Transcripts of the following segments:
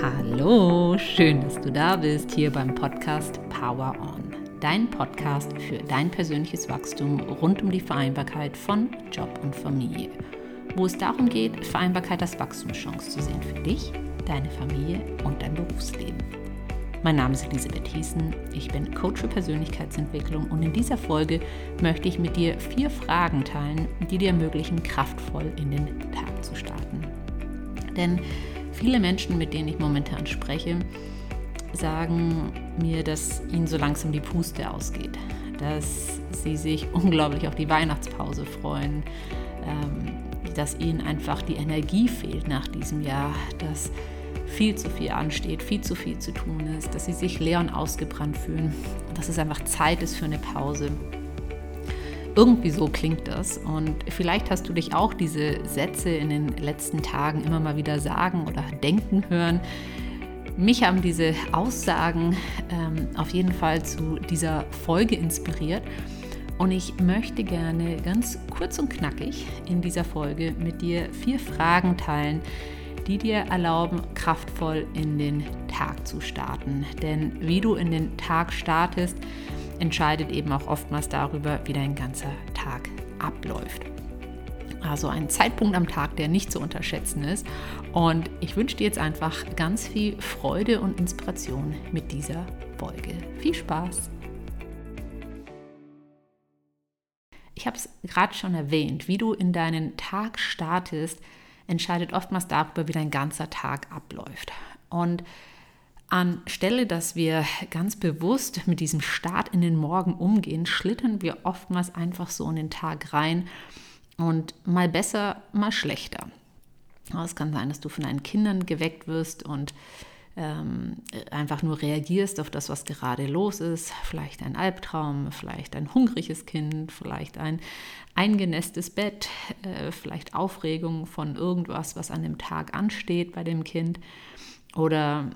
Hallo, schön, dass du da bist hier beim Podcast Power On. Dein Podcast für dein persönliches Wachstum rund um die Vereinbarkeit von Job und Familie. Wo es darum geht, Vereinbarkeit als Wachstumschance zu sehen für dich, deine Familie und dein Berufsleben. Mein Name ist Elisabeth Hiesen, ich bin Coach für Persönlichkeitsentwicklung und in dieser Folge möchte ich mit dir vier Fragen teilen, die dir ermöglichen, kraftvoll in den Tag zu starten. Denn Viele Menschen, mit denen ich momentan spreche, sagen mir, dass ihnen so langsam die Puste ausgeht, dass sie sich unglaublich auf die Weihnachtspause freuen, ähm, dass ihnen einfach die Energie fehlt nach diesem Jahr, dass viel zu viel ansteht, viel zu viel zu tun ist, dass sie sich leer und ausgebrannt fühlen, dass es einfach Zeit ist für eine Pause. Irgendwie so klingt das. Und vielleicht hast du dich auch diese Sätze in den letzten Tagen immer mal wieder sagen oder denken hören. Mich haben diese Aussagen ähm, auf jeden Fall zu dieser Folge inspiriert. Und ich möchte gerne ganz kurz und knackig in dieser Folge mit dir vier Fragen teilen, die dir erlauben, kraftvoll in den Tag zu starten. Denn wie du in den Tag startest, entscheidet eben auch oftmals darüber, wie dein ganzer Tag abläuft. Also ein Zeitpunkt am Tag, der nicht zu unterschätzen ist. Und ich wünsche dir jetzt einfach ganz viel Freude und Inspiration mit dieser Folge. Viel Spaß! Ich habe es gerade schon erwähnt, wie du in deinen Tag startest, entscheidet oftmals darüber, wie dein ganzer Tag abläuft. Und Anstelle, dass wir ganz bewusst mit diesem Start in den Morgen umgehen, schlittern wir oftmals einfach so in den Tag rein und mal besser, mal schlechter. Es kann sein, dass du von deinen Kindern geweckt wirst und ähm, einfach nur reagierst auf das, was gerade los ist. Vielleicht ein Albtraum, vielleicht ein hungriges Kind, vielleicht ein eingenässtes Bett, äh, vielleicht Aufregung von irgendwas, was an dem Tag ansteht bei dem Kind. Oder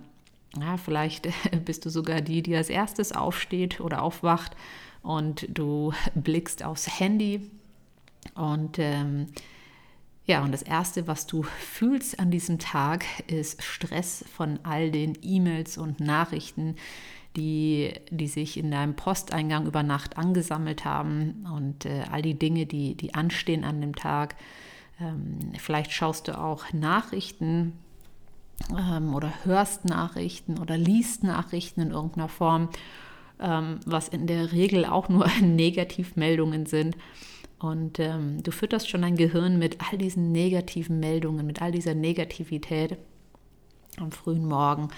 ja, vielleicht bist du sogar die, die als erstes aufsteht oder aufwacht und du blickst aufs Handy und ähm, ja, und das Erste, was du fühlst an diesem Tag, ist Stress von all den E-Mails und Nachrichten, die, die sich in deinem Posteingang über Nacht angesammelt haben und äh, all die Dinge, die, die anstehen an dem Tag. Ähm, vielleicht schaust du auch Nachrichten ähm, oder hörst Nachrichten oder liest Nachrichten in irgendeiner Form, ähm, was in der Regel auch nur Negativmeldungen sind. Und ähm, du fütterst schon dein Gehirn mit all diesen negativen Meldungen, mit all dieser Negativität am frühen Morgen.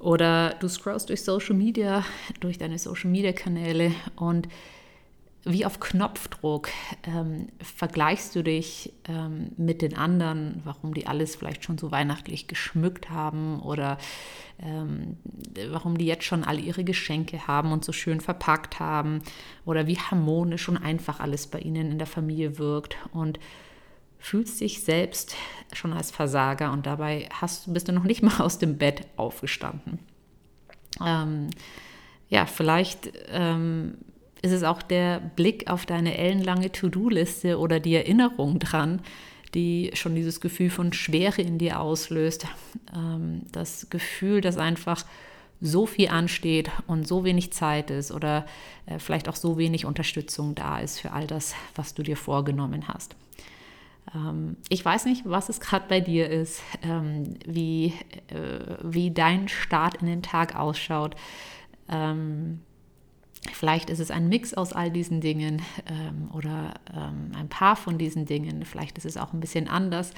Oder du scrollst durch Social Media, durch deine Social Media Kanäle und wie auf Knopfdruck ähm, vergleichst du dich ähm, mit den anderen, warum die alles vielleicht schon so weihnachtlich geschmückt haben oder ähm, warum die jetzt schon alle ihre Geschenke haben und so schön verpackt haben oder wie harmonisch und einfach alles bei ihnen in der Familie wirkt und fühlst dich selbst schon als Versager und dabei hast, bist du noch nicht mal aus dem Bett aufgestanden. Ähm, ja, vielleicht ähm, ist es auch der Blick auf deine ellenlange To-Do-Liste oder die Erinnerung dran, die schon dieses Gefühl von Schwere in dir auslöst. Ähm, das Gefühl, dass einfach so viel ansteht und so wenig Zeit ist oder äh, vielleicht auch so wenig Unterstützung da ist für all das, was du dir vorgenommen hast. Ähm, ich weiß nicht, was es gerade bei dir ist, ähm, wie, äh, wie dein Start in den Tag ausschaut. Vielleicht ist es ein Mix aus all diesen Dingen ähm, oder ähm, ein paar von diesen Dingen. Vielleicht ist es auch ein bisschen anders.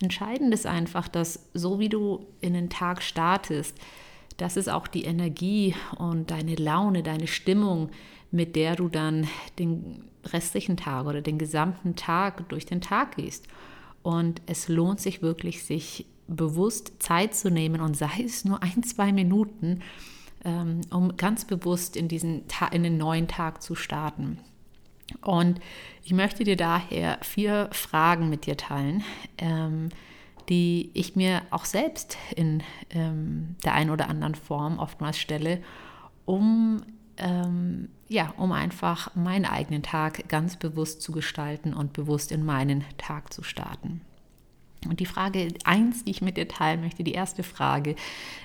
Entscheidend ist einfach, dass so wie du in den Tag startest, das ist auch die Energie und deine Laune, deine Stimmung, mit der du dann den restlichen Tag oder den gesamten Tag durch den Tag gehst. Und es lohnt sich wirklich, sich bewusst Zeit zu nehmen und sei es nur ein, zwei Minuten, um ganz bewusst in, diesen in den neuen Tag zu starten. Und ich möchte dir daher vier Fragen mit dir teilen, ähm, die ich mir auch selbst in ähm, der einen oder anderen Form oftmals stelle, um, ähm, ja, um einfach meinen eigenen Tag ganz bewusst zu gestalten und bewusst in meinen Tag zu starten. Und die Frage eins, die ich mit dir teilen möchte, die erste Frage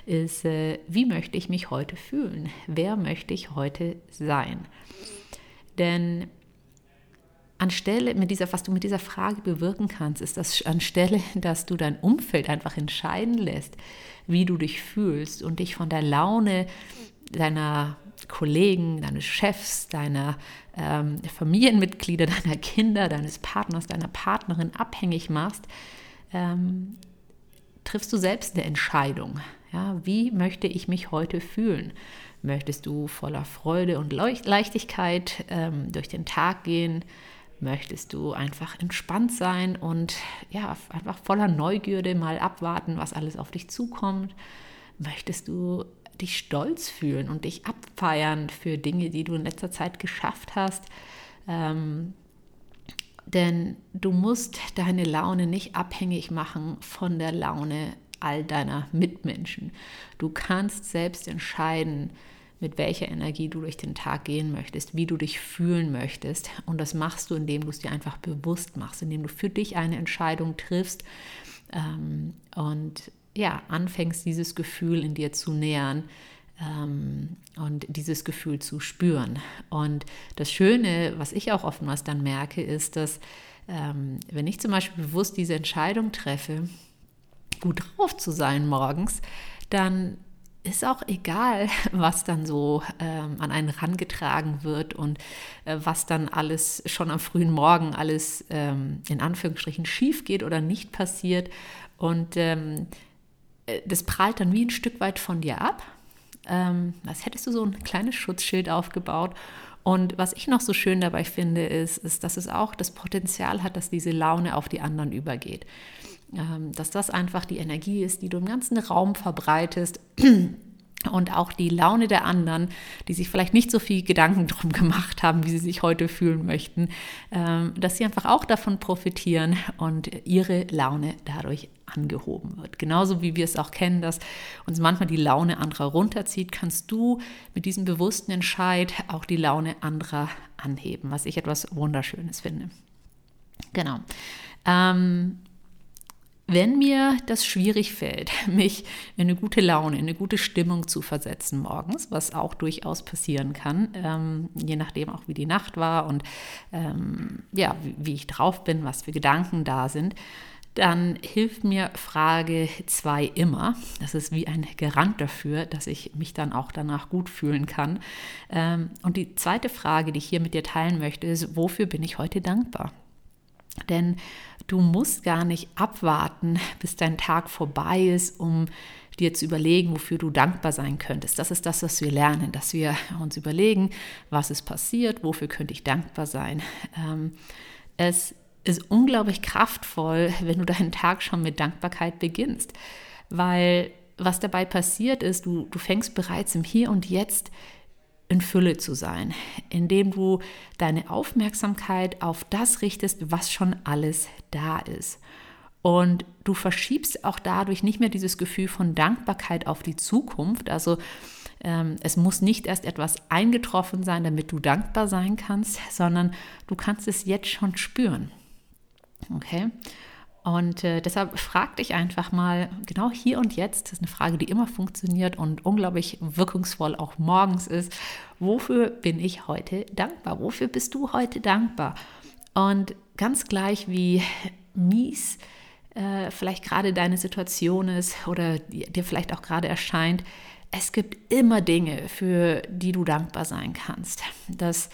ist, äh, wie möchte ich mich heute fühlen? Wer möchte ich heute sein? Denn anstelle mit dieser, was du mit dieser Frage bewirken kannst, ist das anstelle, dass du dein Umfeld einfach entscheiden lässt, wie du dich fühlst und dich von der Laune deiner Kollegen, deines Chefs, deiner ähm, Familienmitglieder, deiner Kinder, deines Partners, deiner Partnerin abhängig machst, ähm, triffst du selbst eine Entscheidung. Ja, wie möchte ich mich heute fühlen? Möchtest du voller Freude und Leichtigkeit ähm, durch den Tag gehen? Möchtest du einfach entspannt sein und ja, einfach voller Neugierde mal abwarten, was alles auf dich zukommt? Möchtest du dich stolz fühlen und dich abfeiern für Dinge, die du in letzter Zeit geschafft hast? Ähm, denn du musst deine Laune nicht abhängig machen von der Laune all deiner Mitmenschen. Du kannst selbst entscheiden, mit welcher Energie du durch den Tag gehen möchtest, wie du dich fühlen möchtest. Und das machst du, indem du es dir einfach bewusst machst, indem du für dich eine Entscheidung triffst ähm, und ja, anfängst, dieses Gefühl in dir zu nähern und dieses Gefühl zu spüren. Und das Schöne, was ich auch oftmals dann merke, ist, dass ähm, wenn ich zum Beispiel bewusst diese Entscheidung treffe, gut drauf zu sein morgens, dann ist auch egal, was dann so ähm, an einen rangetragen wird und äh, was dann alles schon am frühen Morgen alles ähm, in Anführungsstrichen schief geht oder nicht passiert. Und ähm, äh, das prallt dann wie ein Stück weit von dir ab ähm, als hättest du so ein kleines Schutzschild aufgebaut. Und was ich noch so schön dabei finde, ist, ist, dass es auch das Potenzial hat, dass diese Laune auf die anderen übergeht. Ähm, dass das einfach die Energie ist, die du im ganzen Raum verbreitest und auch die Laune der anderen, die sich vielleicht nicht so viel Gedanken drum gemacht haben, wie sie sich heute fühlen möchten, ähm, dass sie einfach auch davon profitieren und ihre Laune dadurch angehoben wird. Genauso wie wir es auch kennen, dass uns manchmal die Laune anderer runterzieht, kannst du mit diesem bewussten Entscheid auch die Laune anderer anheben, was ich etwas Wunderschönes finde. Genau. Ähm, wenn mir das schwierig fällt, mich in eine gute Laune, in eine gute Stimmung zu versetzen morgens, was auch durchaus passieren kann, ähm, je nachdem auch wie die Nacht war und ähm, ja, wie, wie ich drauf bin, was für Gedanken da sind, dann hilft mir Frage 2 immer. Das ist wie ein Garant dafür, dass ich mich dann auch danach gut fühlen kann. Ähm, und die zweite Frage, die ich hier mit dir teilen möchte, ist, wofür bin ich heute dankbar? Denn du musst gar nicht abwarten, bis dein Tag vorbei ist, um dir zu überlegen, wofür du dankbar sein könntest. Das ist das, was wir lernen, dass wir uns überlegen, was ist passiert, wofür könnte ich dankbar sein. Ähm, es ist unglaublich kraftvoll, wenn du deinen Tag schon mit Dankbarkeit beginnst, weil was dabei passiert ist, du, du fängst bereits im Hier und Jetzt in Fülle zu sein, indem du deine Aufmerksamkeit auf das richtest, was schon alles da ist. Und du verschiebst auch dadurch nicht mehr dieses Gefühl von Dankbarkeit auf die Zukunft. Also ähm, es muss nicht erst etwas eingetroffen sein, damit du dankbar sein kannst, sondern du kannst es jetzt schon spüren. Okay? Und äh, deshalb frag dich einfach mal, genau hier und jetzt, das ist eine Frage, die immer funktioniert und unglaublich wirkungsvoll auch morgens ist, wofür bin ich heute dankbar? Wofür bist du heute dankbar? Und ganz gleich wie mies äh, vielleicht gerade deine Situation ist oder dir vielleicht auch gerade erscheint, es gibt immer Dinge, für die du dankbar sein kannst. Das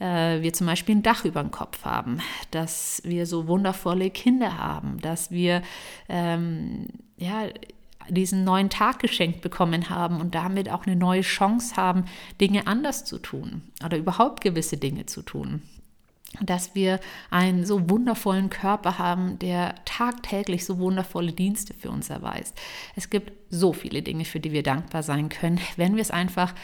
äh, wir zum Beispiel ein Dach über dem Kopf haben, dass wir so wundervolle Kinder haben, dass wir ähm, ja, diesen neuen Tag geschenkt bekommen haben und damit auch eine neue Chance haben, Dinge anders zu tun oder überhaupt gewisse Dinge zu tun. Dass wir einen so wundervollen Körper haben, der tagtäglich so wundervolle Dienste für uns erweist. Es gibt so viele Dinge, für die wir dankbar sein können, wenn wir es einfach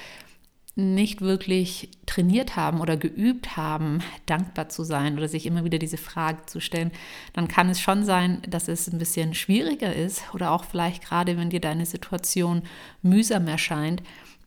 nicht wirklich trainiert haben oder geübt haben, dankbar zu sein oder sich immer wieder diese Frage zu stellen, dann kann es schon sein, dass es ein bisschen schwieriger ist oder auch vielleicht gerade, wenn dir deine Situation mühsam erscheint.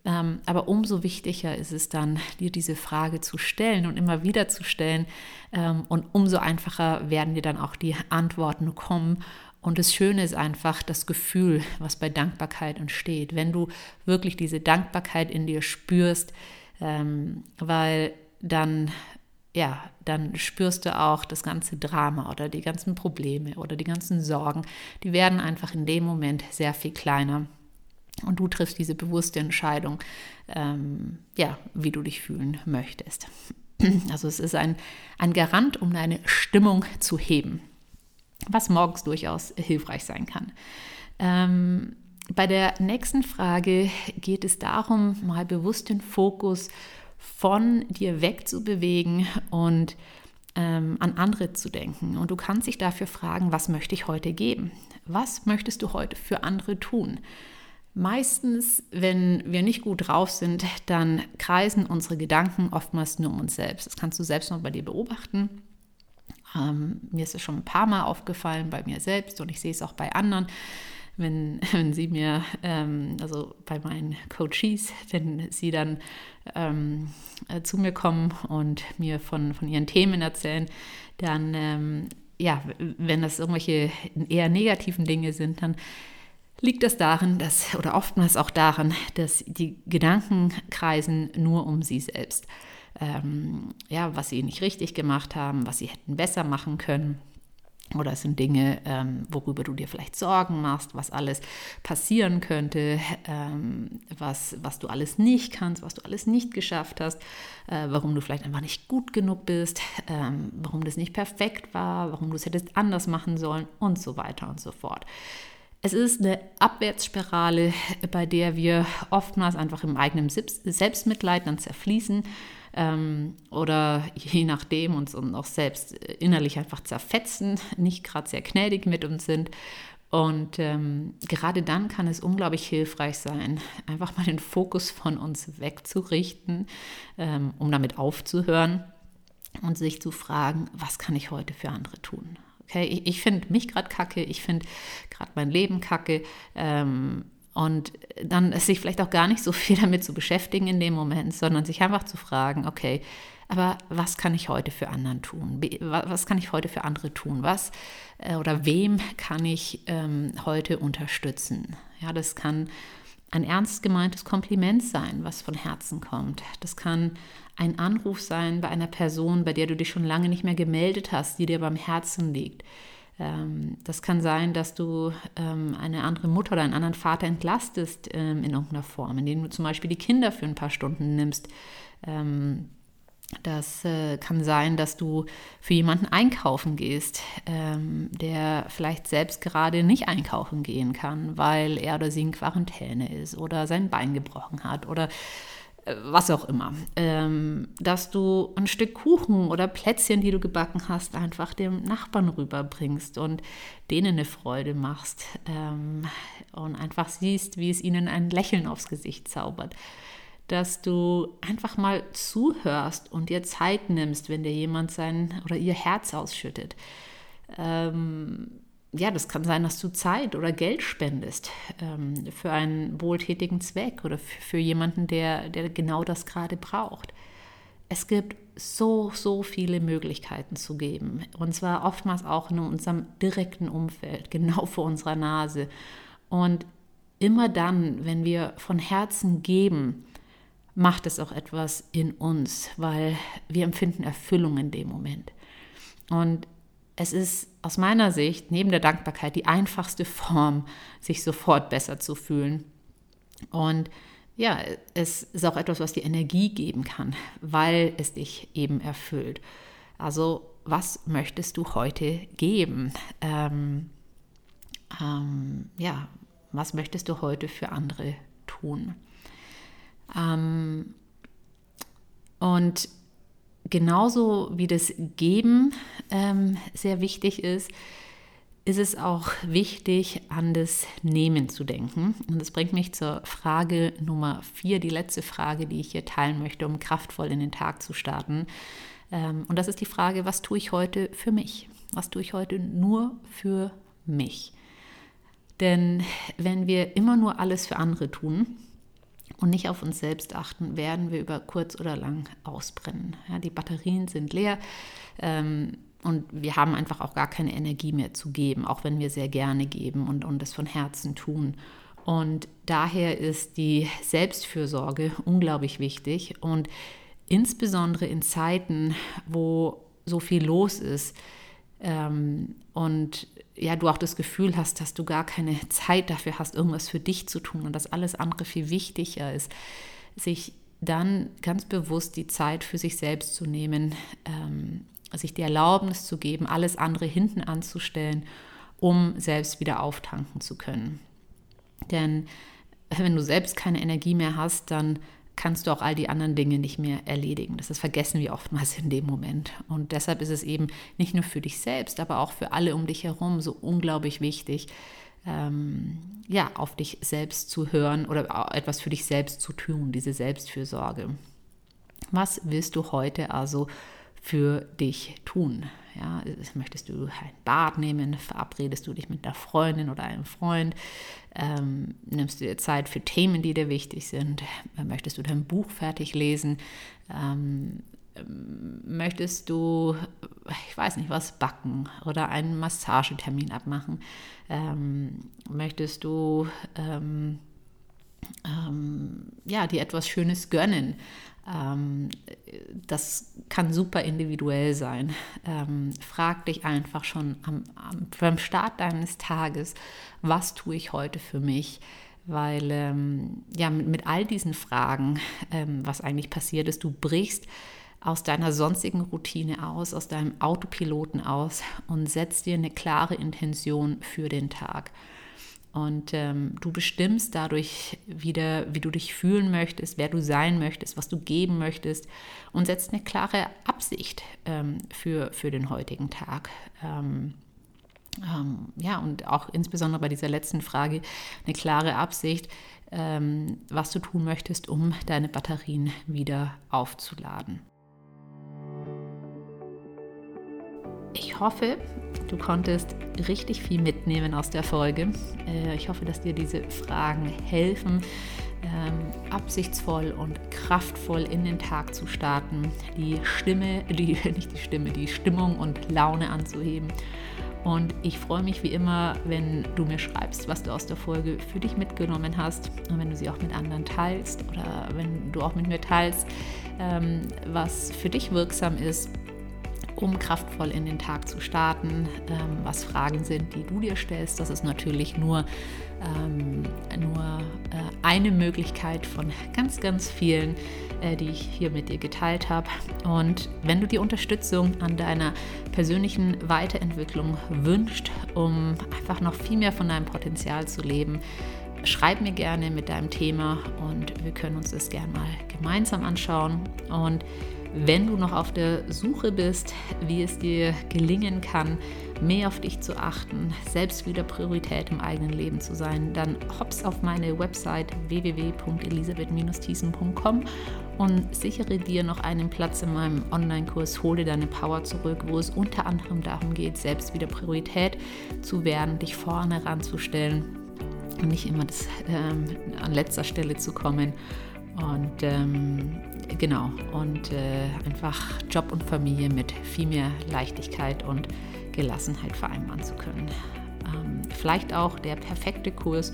Ähm, aber umso wichtiger ist es dann, dir diese Frage zu stellen und immer wieder zu stellen. Ähm, und umso einfacher werden dir dann auch die Antworten kommen Und das Schöne ist einfach das Gefühl, was bei Dankbarkeit entsteht, wenn du wirklich diese Dankbarkeit in dir spürst, ähm, weil dann ja, dann spürst du auch das ganze Drama oder die ganzen Probleme oder die ganzen Sorgen, die werden einfach in dem Moment sehr viel kleiner. Und du triffst diese bewusste Entscheidung, ähm, ja, wie du dich fühlen möchtest. Also es ist ein, ein Garant, um deine Stimmung zu heben, was morgens durchaus hilfreich sein kann. Ähm, bei der nächsten Frage geht es darum, mal bewusst den Fokus von dir wegzubewegen und ähm, an andere zu denken. Und du kannst dich dafür fragen, was möchte ich heute geben? Was möchtest du heute für andere tun? Meistens, wenn wir nicht gut drauf sind, dann kreisen unsere Gedanken oftmals nur um uns selbst. Das kannst du selbst mal bei dir beobachten. Ähm, mir ist es schon ein paar Mal aufgefallen bei mir selbst und ich sehe es auch bei anderen wenn, wenn sie mir, ähm, also bei meinen Coaches, wenn sie dann ähm, äh, zu mir kommen und mir von, von ihren Themen erzählen, dann, ähm, ja, wenn das irgendwelche eher negativen Dinge sind, dann liegt das darin, dass, oder oftmals auch daran, dass die Gedanken kreisen nur um sie selbst. Ähm, ja, was sie nicht richtig gemacht haben, was sie hätten besser machen können oder es sind Dinge, ähm, worüber du dir vielleicht Sorgen machst, was alles passieren könnte, ähm, was, was du alles nicht kannst, was du alles nicht geschafft hast, äh, warum du vielleicht einfach nicht gut genug bist, ähm, warum das nicht perfekt war, warum du es hättest anders machen sollen und so weiter und so fort. Es ist eine Abwärtsspirale, bei der wir oftmals einfach im eigenen Selbstmitleid dann zerfließen ähm, oder je nachdem uns auch selbst innerlich einfach zerfetzen, nicht gerade sehr gnädig mit uns sind. Und ähm, gerade dann kann es unglaublich hilfreich sein, einfach mal den Fokus von uns wegzurichten, ähm, um damit aufzuhören und sich zu fragen, was kann ich heute für andere tun? Okay, ich, ich finde mich gerade kacke, ich finde gerade mein Leben kacke. Ähm, und dann sich vielleicht auch gar nicht so viel damit zu beschäftigen in dem Moment, sondern sich einfach zu fragen, okay, aber was kann ich heute für anderen tun? Was kann ich heute für andere tun? Was äh, oder wem kann ich ähm, heute unterstützen? Ja, das kann ein ernst gemeintes Kompliment sein, was von Herzen kommt. Das kann ein Anruf sein bei einer Person, bei der du dich schon lange nicht mehr gemeldet hast, die dir beim Herzen liegt. Ähm, das kann sein, dass du ähm, eine andere Mutter oder einen anderen Vater entlastest ähm, in irgendeiner Form, indem du zum Beispiel die Kinder für ein paar Stunden nimmst. Das äh, kann sein, dass du für jemanden einkaufen gehst, der vielleicht selbst gerade nicht einkaufen gehen kann, weil er oder sie in Quarantäne ist oder sein Bein gebrochen hat oder was auch immer, ähm, dass du ein Stück Kuchen oder Plätzchen, die du gebacken hast, einfach dem Nachbarn rüberbringst und denen eine Freude machst ähm, und einfach siehst, wie es ihnen ein Lächeln aufs Gesicht zaubert. Dass du einfach mal zuhörst und dir Zeit nimmst, wenn dir jemand sein oder ihr Herz ausschüttet. Ähm, ja, das kann sein, dass du Zeit oder Geld spendest ähm, für einen wohltätigen Zweck oder für, jemanden, der, der genau das gerade braucht. Es gibt so, so viele Möglichkeiten zu geben. Und zwar oftmals auch in unserem direkten Umfeld, genau vor unserer Nase. Und immer dann, wenn wir von Herzen geben, macht es auch etwas in uns, weil wir empfinden Erfüllung in dem Moment. Und es ist aus meiner Sicht neben der Dankbarkeit die einfachste Form, sich sofort besser zu fühlen. Und ja, es ist auch etwas, was dir Energie geben kann, weil es dich eben erfüllt. Also, was möchtest du heute geben? Ähm, ähm, ja, was möchtest du heute für andere tun? Ähm, und genauso wie das Geben ähm, sehr wichtig ist, ist es auch wichtig, an das Nehmen zu denken. Und das bringt mich zur Frage Nummer vier, die letzte Frage, die ich hier teilen möchte, um kraftvoll in den Tag zu starten. Ähm, und das ist die Frage, was tue ich heute für mich? Was tue ich heute nur für mich? Denn wenn wir immer nur alles für andere tun, und nicht auf uns selbst achten, werden wir über kurz oder lang ausbrennen. Ja, die Batterien sind leer. Ähm, und wir haben einfach auch gar keine Energie mehr zu geben, auch wenn wir sehr gerne geben und, und das von Herzen tun. Und daher ist die Selbstfürsorge unglaublich wichtig und insbesondere in Zeiten, wo so viel los ist ähm, und ja, du auch das Gefühl hast, dass du gar keine Zeit dafür hast, irgendwas für dich zu tun und dass alles andere viel wichtiger ist, sich dann ganz bewusst die Zeit für sich selbst zu nehmen, ähm, sich die Erlaubnis zu geben, alles andere hinten anzustellen, um selbst wieder auftanken zu können. Denn wenn du selbst keine Energie mehr hast, dann kannst du auch all die anderen Dinge nicht mehr erledigen. Das, das vergessen wir oftmals in dem Moment. Und deshalb ist es eben nicht nur für dich selbst, aber auch für alle um dich herum so unglaublich wichtig, ähm, ja, auf dich selbst zu hören oder etwas für dich selbst zu tun, diese Selbstfürsorge. Was willst du heute also für dich tun? Ja, möchtest du ein Bad nehmen? Verabredest du dich mit einer Freundin oder einem Freund? Ähm, nimmst du dir Zeit für Themen, die dir wichtig sind? Möchtest du dein Buch fertig lesen? Ähm, möchtest du, ich weiß nicht was, backen oder einen Massagetermin abmachen? Ähm, möchtest du ähm, ja, dir etwas Schönes gönnen? Ähm, das kann super individuell sein. Ähm, frag dich einfach schon am, am, beim Start deines Tages, was tue ich heute für mich? Weil ähm, ja, mit, mit, all diesen Fragen, ähm, was eigentlich passiert ist, du brichst aus deiner sonstigen Routine aus, aus deinem Autopiloten aus und setzt dir eine klare Intention für den Tag. Und ähm, du bestimmst dadurch wieder, wie du dich fühlen möchtest, wer du sein möchtest, was du geben möchtest und setzt eine klare Absicht ähm, für, für den heutigen Tag. Ähm, ähm ja, und auch insbesondere bei dieser letzten Frage eine klare Absicht, ähm, was du tun möchtest, um deine Batterien wieder aufzuladen. Ich hoffe, du konntest richtig viel mitnehmen aus der Folge. Äh, ich hoffe, dass dir diese Fragen helfen, ähm, absichtsvoll und kraftvoll in den Tag zu starten, die Stimme, die, nicht die Stimme, die Stimmung und Laune anzuheben. Und ich freue mich wie immer, wenn du mir schreibst, was du aus der Folge für dich mitgenommen hast und wenn du sie auch mit anderen teilst oder wenn du auch mit mir teilst, ähm, was für dich wirksam ist um kraftvoll in den Tag zu starten, ähm, was Fragen sind, die du dir stellst. Das ist natürlich nur, ähm, nur äh, eine Möglichkeit von ganz, ganz vielen, äh, die ich hier mit dir geteilt habe. Und wenn du die Unterstützung an deiner persönlichen Weiterentwicklung wünscht, um einfach noch viel mehr von deinem Potenzial zu leben, schreib mir gerne mit deinem Thema und wir können uns das gerne mal gemeinsam anschauen. Und wenn du noch auf der Suche bist, wie es dir gelingen kann, mehr auf dich zu achten, selbst wieder Priorität im eigenen Leben zu sein, dann hops auf meine Website www.elisabeth-thiessen.com und sichere dir noch einen Platz in meinem Online-Kurs Hole deine Power zurück, wo es unter anderem darum geht, selbst wieder Priorität zu werden, dich vorne ranzustellen und nicht immer das, ähm, an letzter Stelle zu kommen. Und ähm, genau, und äh, einfach Job und Familie mit viel mehr Leichtigkeit und Gelassenheit vereinbaren zu können. Ähm, vielleicht auch der perfekte Kurs,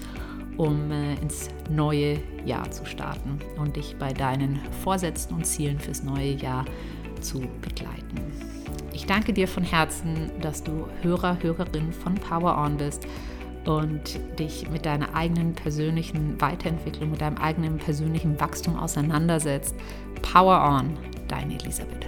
um äh, ins neue Jahr zu starten und dich bei deinen Vorsätzen und Zielen fürs neue Jahr zu begleiten. Ich danke dir von Herzen, dass du Hörer, Hörerin von Power On bist und dich mit deiner eigenen persönlichen Weiterentwicklung, mit deinem eigenen persönlichen Wachstum auseinandersetzt. Power on, deine Elisabeth.